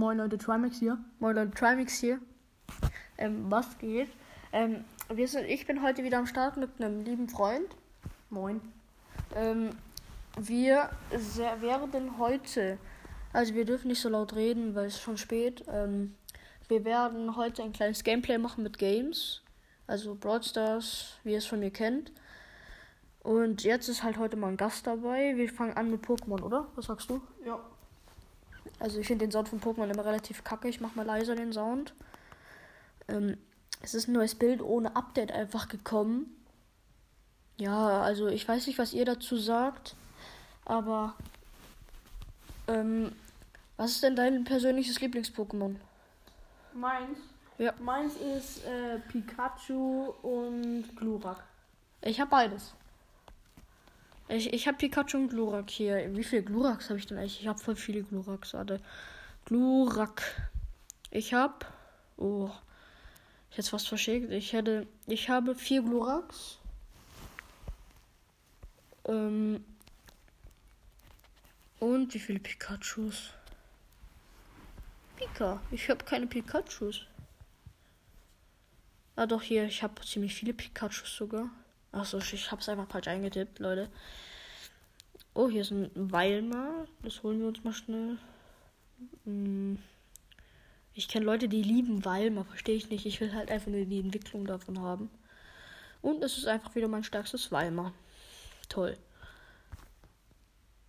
Moin Leute, Trimax hier. Moin Leute, Trimax hier. Ähm, was geht? Ähm, wir sind, ich bin heute wieder am Start mit einem lieben Freund. Moin. Ähm, wir sehr, werden heute, also wir dürfen nicht so laut reden, weil es ist schon spät. Ähm, wir werden heute ein kleines Gameplay machen mit Games. Also Brawl Stars, wie ihr es von mir kennt. Und jetzt ist halt heute mal ein Gast dabei. Wir fangen an mit Pokémon, oder? Was sagst du? Ja. Also ich finde den Sound von Pokémon immer relativ kacke. Ich mach mal leiser den Sound. Ähm, es ist ein neues Bild ohne Update einfach gekommen. Ja, also ich weiß nicht, was ihr dazu sagt. Aber ähm, was ist denn dein persönliches Lieblings-Pokémon? Meins? Ja. Meins ist äh, Pikachu und Glurak. Ich habe beides. Ich, ich habe Pikachu und Glurak hier. Wie viele Gluraks habe ich denn eigentlich? Ich habe voll viele Gluraks. Warte. Glurak. Ich habe. Oh. Ich hätte fast verschickt. Ich hätte. Ich habe vier Gluraks. Ähm. Und wie viele Pikachus? Pika. Ich habe keine Pikachus. Ah doch, hier. Ich habe ziemlich viele Pikachus sogar. Achso, ich hab's einfach falsch eingetippt, Leute. Oh, hier ist ein Weilmar. Das holen wir uns mal schnell. Hm. Ich kenne Leute, die lieben Weilmar. Verstehe ich nicht. Ich will halt einfach nur die Entwicklung davon haben. Und es ist einfach wieder mein stärkstes Weilmar. Toll.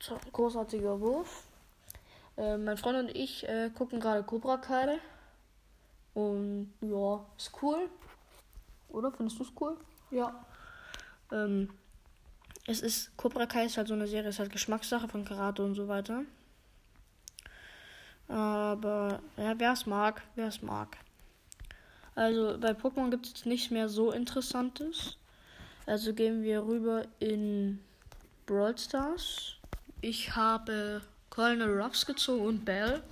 So, großartiger Wurf. Äh, mein Freund und ich äh, gucken gerade Cobra Kai. Und ja, ist cool. Oder findest du es cool? Ja. Ähm, es ist, Cobra Kai ist halt so eine Serie, ist halt Geschmackssache von Karate und so weiter. Aber, ja, wer es mag, wer es mag. Also, bei Pokémon gibt es nichts mehr so Interessantes. Also gehen wir rüber in Brawl Stars. Ich habe Colonel Ruffs gezogen und Bell.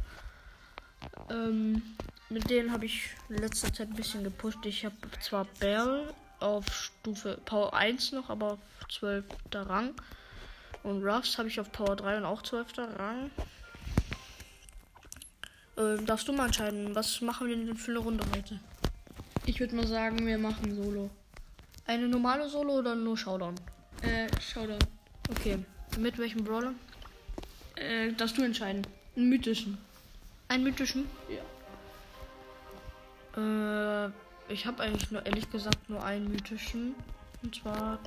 Ähm, mit denen habe ich in letzter Zeit ein bisschen gepusht. Ich habe zwar Bell auf Stufe Power 1 noch, aber auf 12. Rang. Und Ruffs habe ich auf Power 3 und auch 12. Rang. Ähm, darfst du mal entscheiden, was machen wir denn für eine Runde heute? Ich würde mal sagen, wir machen Solo. Eine normale Solo oder nur Showdown? Äh, Showdown. Okay. Mit welchem Brawler? Äh, darfst du entscheiden. Einen mythischen. Einen mythischen? Ja. Äh, ich habe eigentlich nur, ehrlich gesagt, nur einen mythischen. Und zwar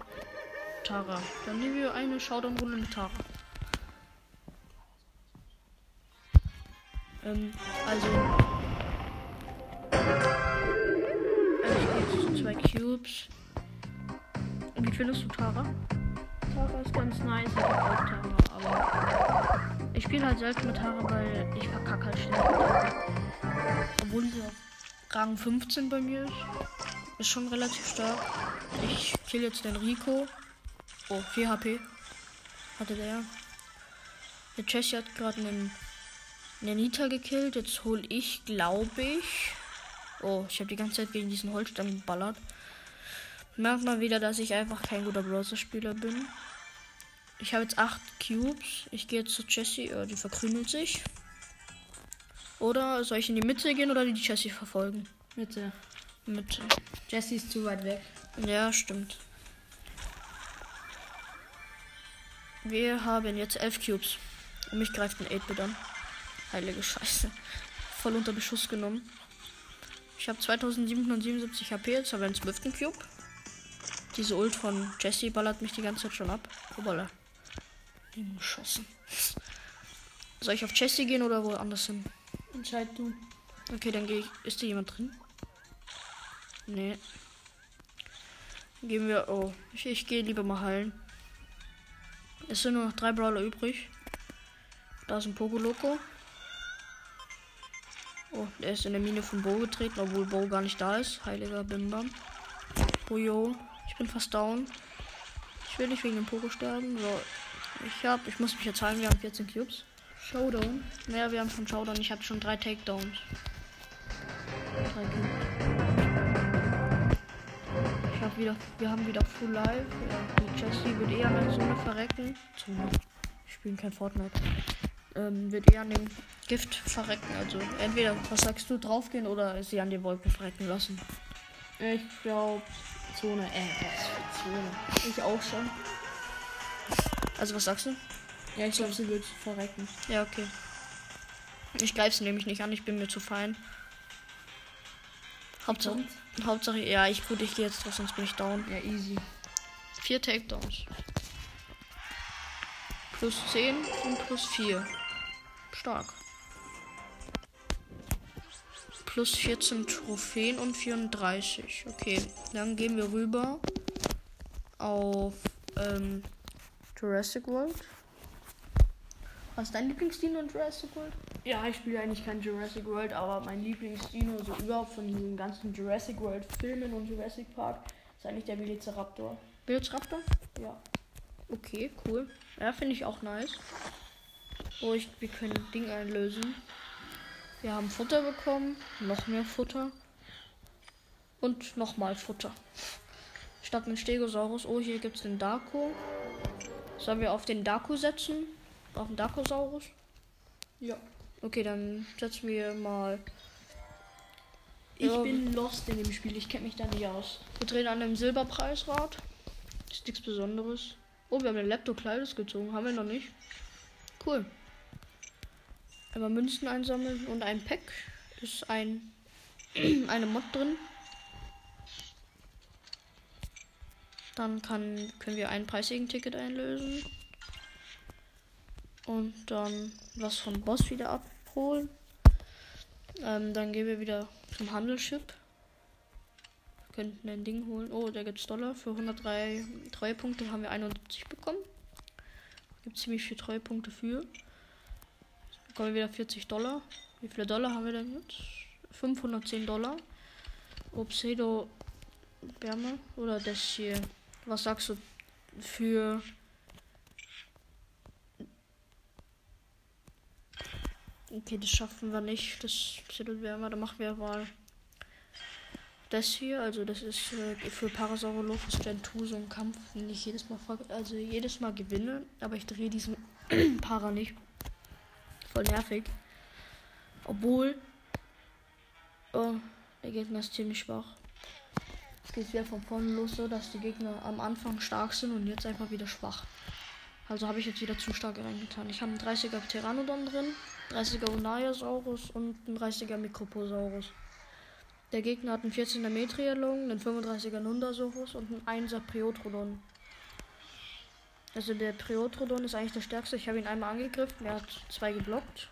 Tara. Dann nehmen wir eine Showdown-Runde mit Tara. Ähm, also. Also ich gehe zu zwei Cubes. Wie findest du Tara? Tara ist ganz nice. Ich hab auch Tara, aber. Ich spiele halt selten mit Tara, weil ich verkacke halt schnell. Obwohl sie auf Rang 15 bei mir ist. Ist schon relativ stark. Ich kill jetzt den Rico. Oh, 4 HP. Hatte der. Der Chessie hat gerade einen, einen Nita gekillt. Jetzt hole ich, glaube ich. Oh, ich habe die ganze Zeit gegen diesen Holzstamm geballert. Merkt mal wieder, dass ich einfach kein guter Browser-Spieler bin. Ich habe jetzt 8 Cubes. Ich gehe jetzt zu Jessie. Oh, die verkrümelt sich. Oder soll ich in die Mitte gehen oder die Jessie verfolgen? Mitte. Mitte. Jessie ist zu weit weg. Ja, stimmt. Wir haben jetzt 11 Cubes. Und mich greift ein 8-Bit an. Heilige Scheiße. Voll unter Beschuss genommen. Ich habe 2777 HP, jetzt habe ich einen 12. Cube. Diese Ult von Jessie ballert mich die ganze Zeit schon ab. Oh, baller. Geschossen. Soll ich auf Jessie gehen oder woanders hin? Entscheid du. Okay, dann gehe ich. Ist hier jemand drin? Nee. Gehen wir. Oh, ich, ich gehe lieber mal heilen. Es sind nur noch drei Brawler übrig. Da ist ein Pogoloco. Oh, der ist in der Mine von Bo getreten, obwohl Bo gar nicht da ist. Heiliger Bimbam. Yo, ich bin fast down. Ich will nicht wegen dem Pogo sterben. So, ich hab, ich muss mich jetzt heilen. Wir haben 14 Cubes. Showdown. Ja, wir haben schon Showdown. Ich habe schon drei Takedowns. Drei Cubes. Ich hab wieder, wir haben wieder Full Life. Ja, die Jessie wird eher an der Zone verrecken. Zone. Ich spiele kein Fortnite. ähm, wird eher an dem Gift verrecken. Also entweder, was sagst du, draufgehen oder sie an den Wolken verrecken lassen. Ich glaube Zone. Äh, was für Zone? Ich auch schon. Also was sagst du? Ja, ich glaube, sie wird verrecken. Ja, okay. Ich greife sie nämlich nicht an, ich bin mir zu fein. Hauptsache, Hauptsache, ja, ich gut, ich gehe jetzt drauf, sonst bin ich down. Ja, easy. Vier Takedowns. Plus 10 und plus 4. Stark. Plus 14 Trophäen und 34. Okay, dann gehen wir rüber auf ähm, Jurassic World. Was ist dein Lieblingsdino in Jurassic World? Ja, ich spiele eigentlich kein Jurassic World, aber mein Lieblingsdino so überhaupt von diesen ganzen Jurassic World Filmen und Jurassic Park ist eigentlich der Velociraptor. Velociraptor? Ja. Okay, cool. Ja, finde ich auch nice. Oh, ich, wir können Ding einlösen. Wir haben Futter bekommen, noch mehr Futter und nochmal Futter. Statt mit Stegosaurus. Oh, hier gibt es den Darko. Sollen wir auf den Darko setzen? Auf den Darkosaurus? Ja. Okay, dann setzen wir mal. Ich Ja. bin lost in dem Spiel, ich kenne mich da nicht aus. Wir drehen an einem Silberpreisrad. Ist nichts Besonderes. Oh, wir haben den Laptop Kleides gezogen. Haben wir noch nicht. Cool. Einmal Münzen einsammeln und ein Pack. Ist ein eine Mod drin. Dann kann, können wir ein preisigen Ticket einlösen. Und dann was vom Boss wieder abholen. Ähm, dann gehen wir wieder zum Handelsschiff. Könnten ein Ding holen. Oh, da gibt's Dollar. Für 103 Treuepunkte haben wir 71 bekommen. Gibt ziemlich viel Treuepunkte für. Jetzt bekommen wir wieder 40 Dollar. Wie viele Dollar haben wir denn jetzt? 510 Dollar. Obsedo Wärme oder das hier. Was sagst du für Okay, das schaffen wir nicht. Das Pseudo-Wärme, da machen wir mal das hier. Also das ist äh, für Parasaurolophus Gen 2 so ein Kampf, den ich jedes Mal also jedes Mal gewinne, aber ich drehe diesen Para nicht. Voll nervig. Obwohl oh, der Gegner ist ziemlich schwach. Es geht wieder von vorne los, so dass die Gegner am Anfang stark sind und jetzt einfach wieder schwach. Also habe ich jetzt wieder zu stark reingetan. Ich habe einen 30er Pteranodon drin, 30er Unariosaurus und einen 30er Microposaurus. Der Gegner hat einen 14er Metrialon, einen 35er Nundasaurus und einen 1er Priotrodon. Also der Priotrodon ist eigentlich der stärkste. Ich habe ihn einmal angegriffen, er hat zwei geblockt.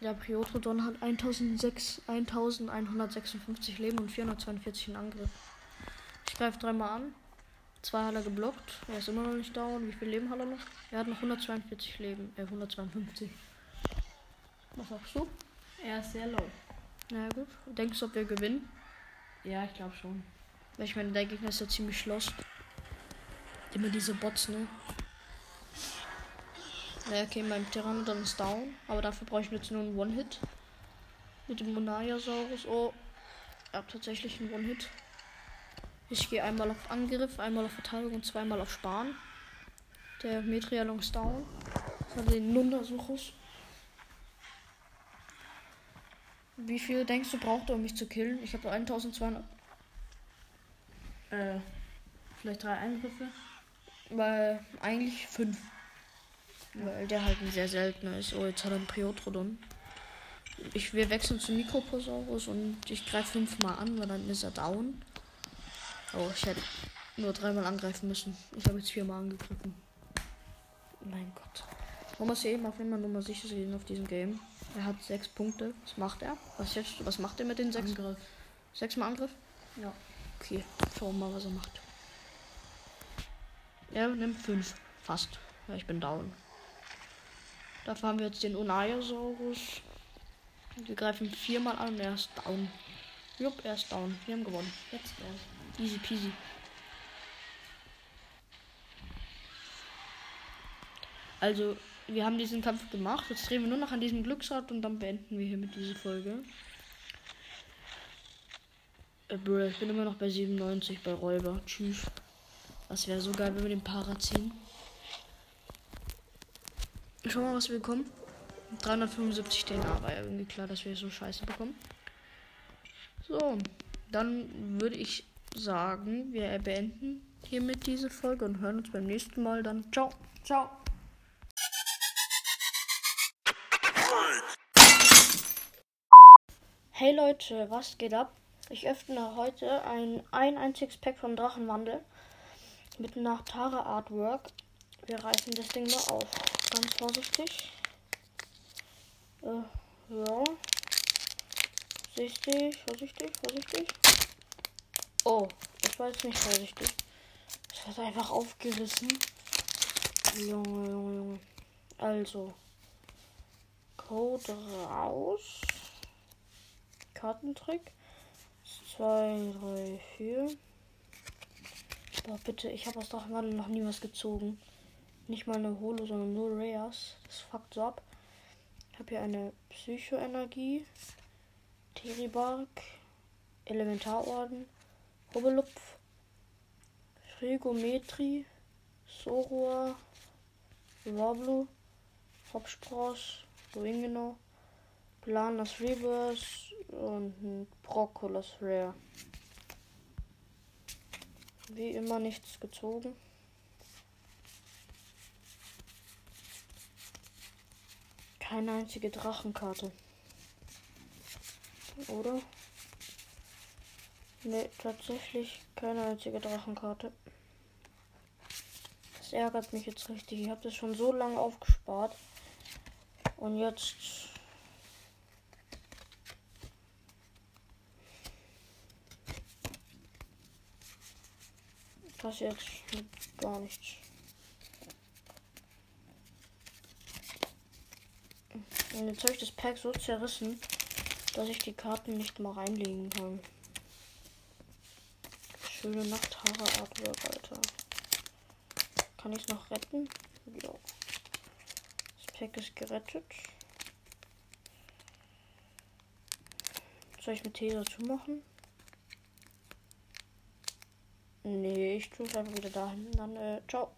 Der Priotrodon hat 1006, 1156 Leben und 442 in Angriff. Ich greife dreimal an. Zwei hat er geblockt. Er ist immer noch nicht down. Wie viel Leben hat er noch? Er hat noch 142 Leben. Äh, 152. Was sagst du? Er ist sehr low. Na gut. Denkst du, ob wir gewinnen? Ja, ich glaube schon. Weil ich meine, der Gegner ist ja ziemlich lost. Immer diese Bots, ne? Ja, okay, mein Pteranodon ist down. Aber dafür brauche ich jetzt nur einen One-Hit. Mit dem Monariosaurus. Oh, er hat tatsächlich einen One-Hit. Ich gehe einmal auf Angriff, einmal auf Verteidigung und zweimal auf Sparen. Der Metrialon ist down. Habe den Nundasaurus. Wie viel denkst du braucht er, um mich zu killen? Ich habe 1200. Äh, vielleicht drei Eingriffe. Weil eigentlich fünf. Weil der halt ein sehr seltener ist. Oh, jetzt hat er einen Priotrodon. Ich, wir wechseln zu Mikroposaurus und ich greife fünfmal an, weil dann ist er down. Oh, ich hätte nur dreimal angreifen müssen. Ich habe jetzt viermal angegriffen. Mein Gott. Man muss hier eben auf nur mal sicher gehen auf diesem Game. Er hat sechs Punkte. Was macht er? Was, jetzt, was macht er mit den sechs? Angriff. Sechsmal Angriff? Ja. Okay, schauen wir mal, was er macht. Er nimmt fünf. Fast. Ja, ich bin down. Dafür haben wir jetzt den Unariosaurus. Wir greifen viermal an und er ist down. Jupp, er ist down. Wir haben gewonnen. Jetzt erst. Easy peasy. Also, wir haben diesen Kampf gemacht. Jetzt drehen wir nur noch an diesem Glücksrad und dann beenden wir hiermit diese Folge. Äh, Bruder, ich bin immer noch bei 97 bei Räuber. Tschüss. Das wäre so geil, wenn wir den Para ziehen. Schau mal, was wir bekommen. 375 DNA war irgendwie klar, dass wir so scheiße bekommen. So, dann würde ich sagen, wir beenden hiermit diese Folge und hören uns beim nächsten Mal dann. Ciao. Ciao. Hey Leute, was geht ab? Ich öffne heute ein, ein einziges Pack von Drachenwandel mit einer Tara Artwork. Wir reißen das Ding mal auf. Ganz vorsichtig. Äh, ja. Vorsichtig, vorsichtig, vorsichtig. Oh, war jetzt nicht vorsichtig. Es hat einfach aufgerissen. Junge, Junge, Junge. Also. Code raus. Kartentrick. 2, 3, 4. Boah, bitte, ich habe aus Drachenwandel noch nie was gezogen. Nicht mal eine Holo, sondern nur Rares. Das fuckt so ab. Ich habe hier eine Psychoenergie. Teribark. Elementarorden. Hobelupf. Frigometri. Sorua. Wablu. Hopspross. Wingeno. Planas Reverse und ein Broccolas Rare. Wie immer nichts gezogen. Keine einzige Drachenkarte. Oder? Ne, tatsächlich keine einzige Drachenkarte. Das ärgert mich jetzt richtig. Ich habe das schon so lange aufgespart. Und jetzt passiert gar nichts. Und jetzt habe ich das Pack so zerrissen, dass ich die Karten nicht mal reinlegen kann. Schöne Nachthaare Artwork, Alter. Kann ich es noch retten? Ja. Das Pack ist gerettet. Soll ich mit Tee dazu machen? Nee, ich tue es einfach wieder dahin. Dann, äh, ciao.